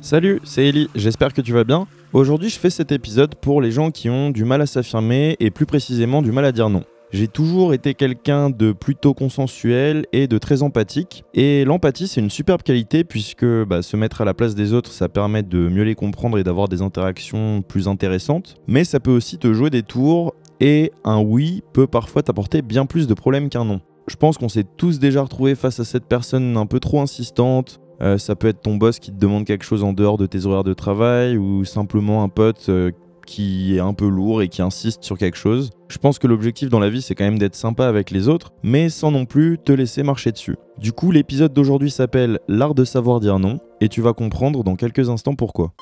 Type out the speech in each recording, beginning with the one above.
Salut, c'est Ellie, j'espère que tu vas bien. Aujourd'hui je fais cet épisode pour les gens qui ont du mal à s'affirmer et plus précisément du mal à dire non. J'ai toujours été quelqu'un de plutôt consensuel et de très empathique. Et l'empathie, c'est une superbe qualité puisque bah, se mettre à la place des autres, ça permet de mieux les comprendre et d'avoir des interactions plus intéressantes. Mais ça peut aussi te jouer des tours et un oui peut parfois t'apporter bien plus de problèmes qu'un non. Je pense qu'on s'est tous déjà retrouvés face à cette personne un peu trop insistante. Euh, ça peut être ton boss qui te demande quelque chose en dehors de tes horaires de travail ou simplement un pote euh, qui est un peu lourd et qui insiste sur quelque chose. Je pense que l'objectif dans la vie, c'est quand même d'être sympa avec les autres, mais sans non plus te laisser marcher dessus. Du coup, l'épisode d'aujourd'hui s'appelle L'art de savoir dire non, et tu vas comprendre dans quelques instants pourquoi.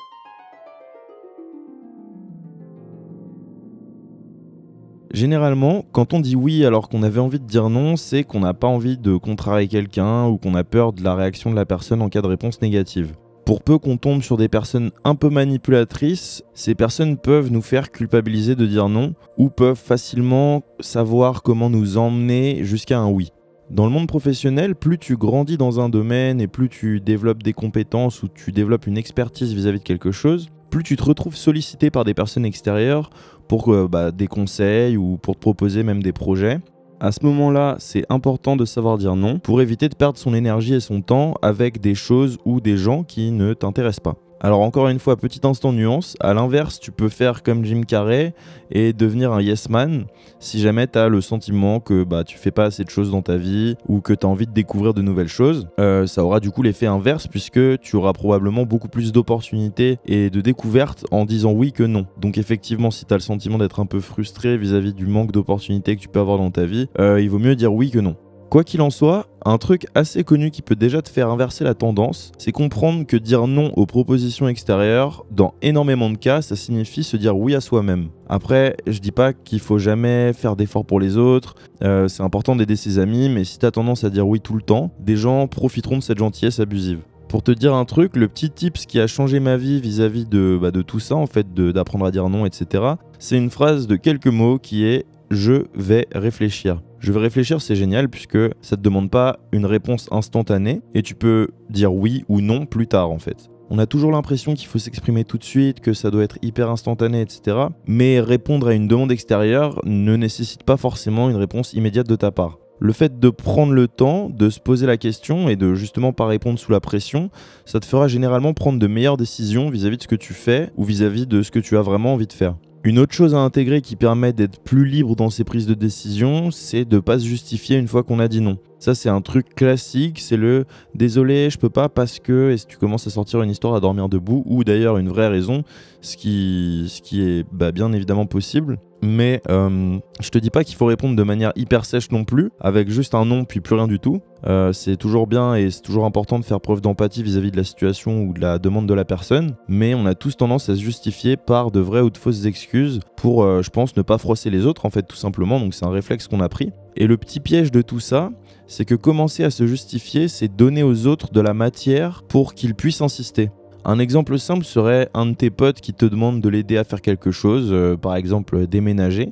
Généralement, quand on dit oui alors qu'on avait envie de dire non, c'est qu'on n'a pas envie de contrarier quelqu'un ou qu'on a peur de la réaction de la personne en cas de réponse négative. Pour peu qu'on tombe sur des personnes un peu manipulatrices, ces personnes peuvent nous faire culpabiliser de dire non ou peuvent facilement savoir comment nous emmener jusqu'à un oui. Dans le monde professionnel, plus tu grandis dans un domaine et plus tu développes des compétences ou tu développes une expertise vis-à-vis de quelque chose, plus tu te retrouves sollicité par des personnes extérieures pour euh, bah, des conseils ou pour te proposer même des projets. À ce moment-là, c'est important de savoir dire non pour éviter de perdre son énergie et son temps avec des choses ou des gens qui ne t'intéressent pas. Alors encore une fois, petit instant nuance, à l'inverse, tu peux faire comme Jim Carrey et devenir un yes man si jamais tu as le sentiment que bah, tu fais pas assez de choses dans ta vie ou que tu as envie de découvrir de nouvelles choses. Euh, ça aura du coup l'effet inverse puisque tu auras probablement beaucoup plus d'opportunités et de découvertes en disant oui que non. Donc effectivement, si tu as le sentiment d'être un peu frustré vis-à-vis du manque d'opportunités que tu peux avoir dans ta vie, euh, il vaut mieux dire oui que non. Quoi qu'il en soit, un truc assez connu qui peut déjà te faire inverser la tendance, c'est comprendre que dire non aux propositions extérieures, dans énormément de cas, ça signifie se dire oui à soi-même. Après, je dis pas qu'il faut jamais faire d'efforts pour les autres, euh, c'est important d'aider ses amis, mais si t'as tendance à dire oui tout le temps, des gens profiteront de cette gentillesse abusive. Pour te dire un truc, le petit tips qui a changé ma vie vis-à-vis de, bah, de tout ça, en fait, d'apprendre à dire non, etc., c'est une phrase de quelques mots qui est je vais réfléchir. Je vais réfléchir, c'est génial puisque ça te demande pas une réponse instantanée et tu peux dire oui ou non plus tard en fait. On a toujours l'impression qu'il faut s'exprimer tout de suite, que ça doit être hyper instantané, etc. Mais répondre à une demande extérieure ne nécessite pas forcément une réponse immédiate de ta part. Le fait de prendre le temps, de se poser la question et de justement pas répondre sous la pression, ça te fera généralement prendre de meilleures décisions vis-à-vis de ce que tu fais ou vis à -vis de ce que tu as vraiment envie de faire. Une autre chose à intégrer qui permet d'être plus libre dans ses prises de décision, c'est de pas se justifier une fois qu'on a dit non. Ça, c'est un truc classique, c'est le désolé, je peux pas parce que, et si tu commences à sortir une histoire à dormir debout, ou d'ailleurs une vraie raison, ce qui, ce qui est bah, bien évidemment possible. Mais euh, je te dis pas qu'il faut répondre de manière hyper sèche non plus, avec juste un non puis plus rien du tout. Euh, c'est toujours bien et c'est toujours important de faire preuve d'empathie vis-à-vis de la situation ou de la demande de la personne, mais on a tous tendance à se justifier par de vraies ou de fausses excuses pour, euh, je pense, ne pas froisser les autres en fait tout simplement, donc c'est un réflexe qu'on a pris. Et le petit piège de tout ça, c'est que commencer à se justifier, c'est donner aux autres de la matière pour qu'ils puissent insister. Un exemple simple serait un de tes potes qui te demande de l'aider à faire quelque chose, euh, par exemple déménager,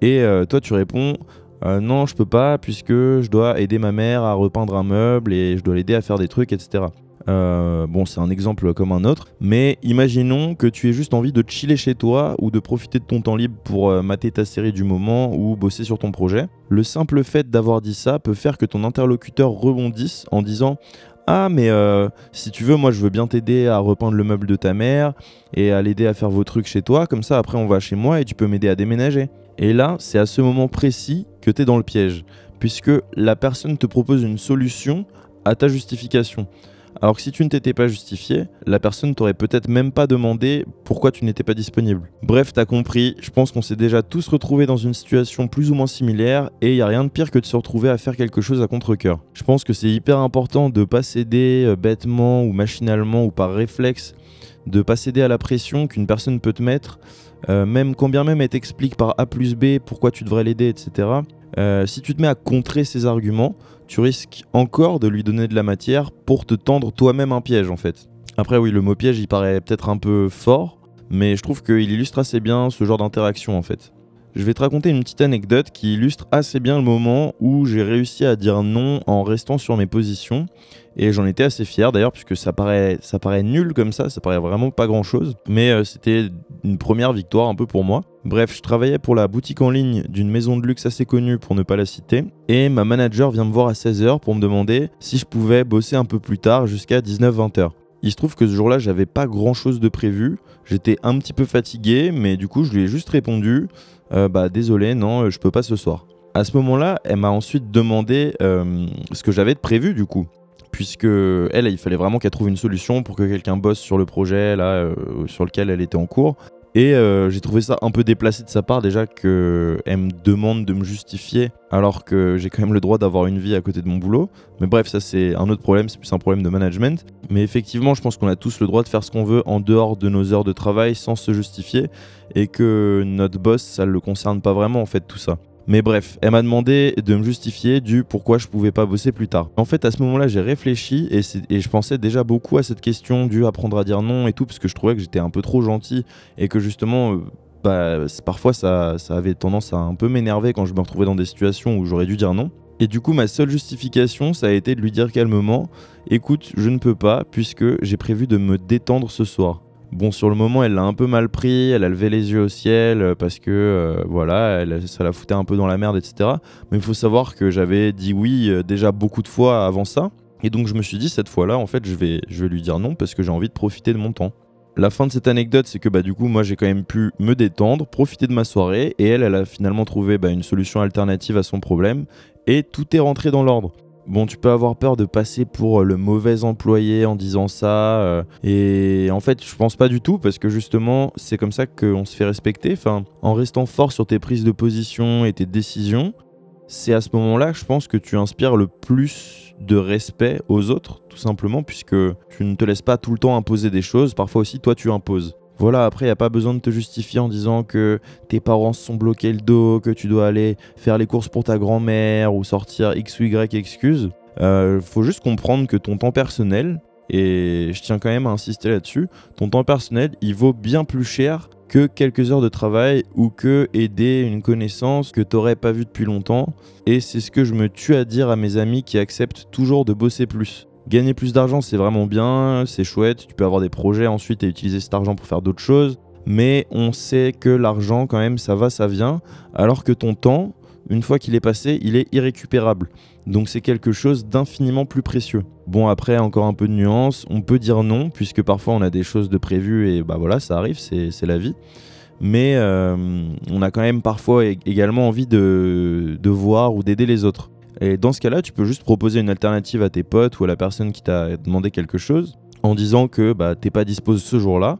et euh, toi tu réponds euh, non je peux pas puisque je dois aider ma mère à repeindre un meuble et je dois l'aider à faire des trucs, etc. bon, c'est un exemple comme un autre, mais imaginons que tu aies juste envie de chiller chez toi ou de profiter de ton temps libre pour mater ta série du moment ou bosser sur ton projet. Le simple fait d'avoir dit ça peut faire que ton interlocuteur rebondisse en disant ah, mais euh, si tu veux, moi je veux bien t'aider à repeindre le meuble de ta mère et à l'aider à faire vos trucs chez toi. Comme ça, après, on va chez moi et tu peux m'aider à déménager. Et là, c'est à ce moment précis que tu es dans le piège, puisque la personne te propose une solution à ta justification. Alors que si tu ne t'étais pas justifié, la personne t'aurait peut-être même pas demandé pourquoi tu n'étais pas disponible. Bref, t'as compris, je pense qu'on s'est déjà tous retrouvés dans une situation plus ou moins similaire et il y a rien de pire que de se retrouver à faire quelque chose à contre-coeur. Je pense que c'est hyper important de pas céder euh, bêtement ou machinalement ou par réflexe, de pas céder à la pression qu'une personne peut te mettre, euh, même quand bien même elle t'explique par A plus B pourquoi tu devrais l'aider, etc. Euh, si tu te mets à contrer ses arguments, tu risques encore de lui donner de la matière pour te tendre toi-même un piège en fait. Après oui, le mot piège il paraît peut-être un peu fort, mais je trouve qu'il illustre assez bien ce genre d'interaction en fait. Je vais te raconter une petite anecdote qui illustre assez bien le moment où j'ai réussi à dire non en restant sur mes positions. Et j'en étais assez fier d'ailleurs, puisque ça paraît, nul comme ça, ça paraît vraiment pas grand chose. Mais euh, c'était une première victoire un peu pour moi. Bref, je travaillais pour la boutique en ligne d'une maison de luxe assez connue pour ne pas la citer. Et ma manager vient me voir à 16h pour me demander si je pouvais bosser un peu plus tard jusqu'à 19-20h. Il se trouve que ce jour-là, j'avais pas grand chose de prévu. J'étais un petit peu fatigué, mais du coup, je lui ai juste répondu euh, Bah, désolé, non, je peux pas ce soir. À ce moment-là, elle m'a ensuite demandé euh, ce que j'avais prévu, du coup. Puisque elle, il fallait vraiment qu'elle trouve une solution pour que quelqu'un bosse sur le projet là, euh, sur lequel elle était en cours. Et euh, j'ai trouvé ça un peu déplacé de sa part déjà qu'elle me demande de me justifier alors que j'ai quand même le droit d'avoir une vie à côté de mon boulot. Mais bref, ça c'est un autre problème, c'est plus un problème de management. Mais effectivement, je pense qu'on a tous le droit de faire ce qu'on veut en dehors de nos heures de travail sans se justifier et que notre boss, ça ne le concerne pas vraiment en fait tout ça. Mais bref, elle m'a demandé de me justifier du pourquoi je pouvais pas bosser plus tard. En fait, à ce moment-là, j'ai réfléchi et, je pensais déjà beaucoup à cette question du apprendre à dire non et tout, parce que je trouvais que j'étais un peu trop gentil et que justement, euh, bah, parfois ça, ça avait tendance à un peu m'énerver quand je me retrouvais dans des situations où j'aurais dû dire non. Et du coup, ma seule justification, ça a été de lui dire calmement Écoute, je ne peux pas, puisque j'ai prévu de me détendre ce soir. Bon, sur le moment, elle l'a un peu mal pris, elle a levé les yeux au ciel euh, parce que euh, voilà, ça la foutait un peu dans la merde, etc. Mais il faut savoir que j'avais dit oui euh, déjà beaucoup de fois avant ça. Et donc je me suis dit cette fois-là, en fait, je vais, je vais lui dire non parce que j'ai envie de profiter de mon temps. La fin de cette anecdote, c'est que bah, du coup, moi j'ai quand même pu me détendre, profiter de ma soirée, et elle, elle a finalement trouvé bah, une solution alternative à son problème, et tout est rentré dans l'ordre. Bon, tu peux avoir peur de passer pour euh, le mauvais employé en disant ça. Euh, et en fait, je pense pas du tout parce que justement, c'est comme ça qu'on se fait respecter. En restant fort sur tes prises de position et tes décisions, c'est à ce moment-là, je pense que tu inspires le plus de respect aux autres, tout simplement, puisque tu ne te laisses pas tout le temps imposer des choses. Parfois aussi, toi, tu imposes. Voilà, après, il n'y a pas besoin de te justifier en disant que tes parents se sont bloqués le dos, que tu dois aller faire les courses pour ta grand-mère ou sortir X ou Y excuses. Euh, faut juste comprendre que ton temps personnel, et je tiens quand même à insister là-dessus, ton temps personnel, il vaut bien plus cher que quelques heures de travail ou que aider une connaissance que t'aurais pas vue depuis longtemps. Et c'est ce que je me tue à dire à mes amis qui acceptent toujours de bosser plus. Gagner plus d'argent, c'est vraiment bien, c'est chouette, tu peux avoir des projets ensuite et utiliser cet argent pour faire d'autres choses, mais on sait que l'argent, quand même, ça va, ça vient, alors que ton temps, une fois qu'il est passé, il est irrécupérable. Donc c'est quelque chose d'infiniment plus précieux. Bon après encore un peu de nuance, on peut dire non puisque parfois on a des choses de prévues et bah voilà ça arrive, c'est la vie. Mais euh, on a quand même parfois également envie de, de voir ou d'aider les autres. Et dans ce cas-là, tu peux juste proposer une alternative à tes potes ou à la personne qui t'a demandé quelque chose en disant que bah, t'es pas disposé ce jour-là,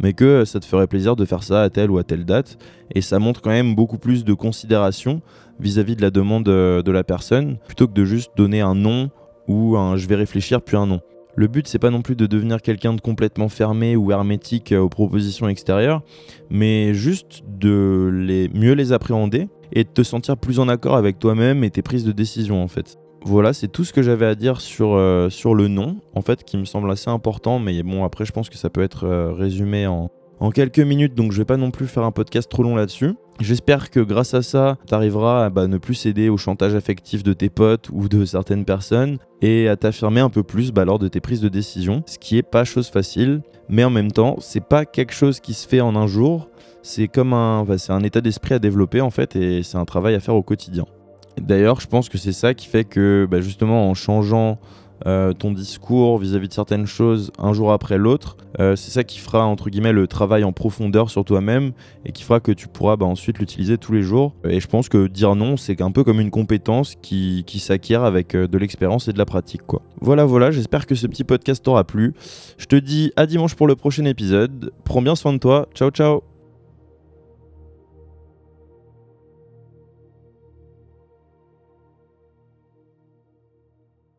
mais que ça te ferait plaisir de faire ça à telle ou à telle date. Et ça montre quand même beaucoup plus de considération vis-à-vis de la demande euh, de la personne, plutôt que de juste donner un nom ou un je vais réfléchir puis un nom. Le but, c'est pas non plus de devenir quelqu'un de complètement fermé ou hermétique aux propositions extérieures, mais juste de les, mieux les appréhender et de te sentir plus en accord avec toi-même et tes prises de décision en fait. Voilà, c'est tout ce que j'avais à dire sur, euh, sur le nom, en fait, qui me semble assez important, mais bon, après, je pense que ça peut être euh, résumé en, en quelques minutes, donc je vais pas non plus faire un podcast trop long là-dessus. J'espère que grâce à ça, tu arriveras à bah, ne plus céder au chantage affectif de tes potes ou de certaines personnes et à t'affirmer un peu plus bah, lors de tes prises de décision, ce qui est pas chose facile, mais en même temps, c'est pas quelque chose qui se fait en un jour, c'est comme un, un état d'esprit à développer en fait et c'est un travail à faire au quotidien. D'ailleurs, je pense que c'est ça qui fait que bah, justement en changeant euh, ton discours vis-à-vis de certaines choses un jour après l'autre, euh, c'est ça qui fera entre guillemets le travail en profondeur sur toi-même et qui fera que tu pourras bah, ensuite l'utiliser tous les jours. Et je pense que dire non, c'est un peu comme une compétence qui, qui s'acquiert avec euh, de l'expérience et de la pratique. Voilà, voilà, j'espère que ce petit podcast t'aura plu. Je te dis à dimanche pour le prochain épisode. Prends bien soin de toi. Ciao, ciao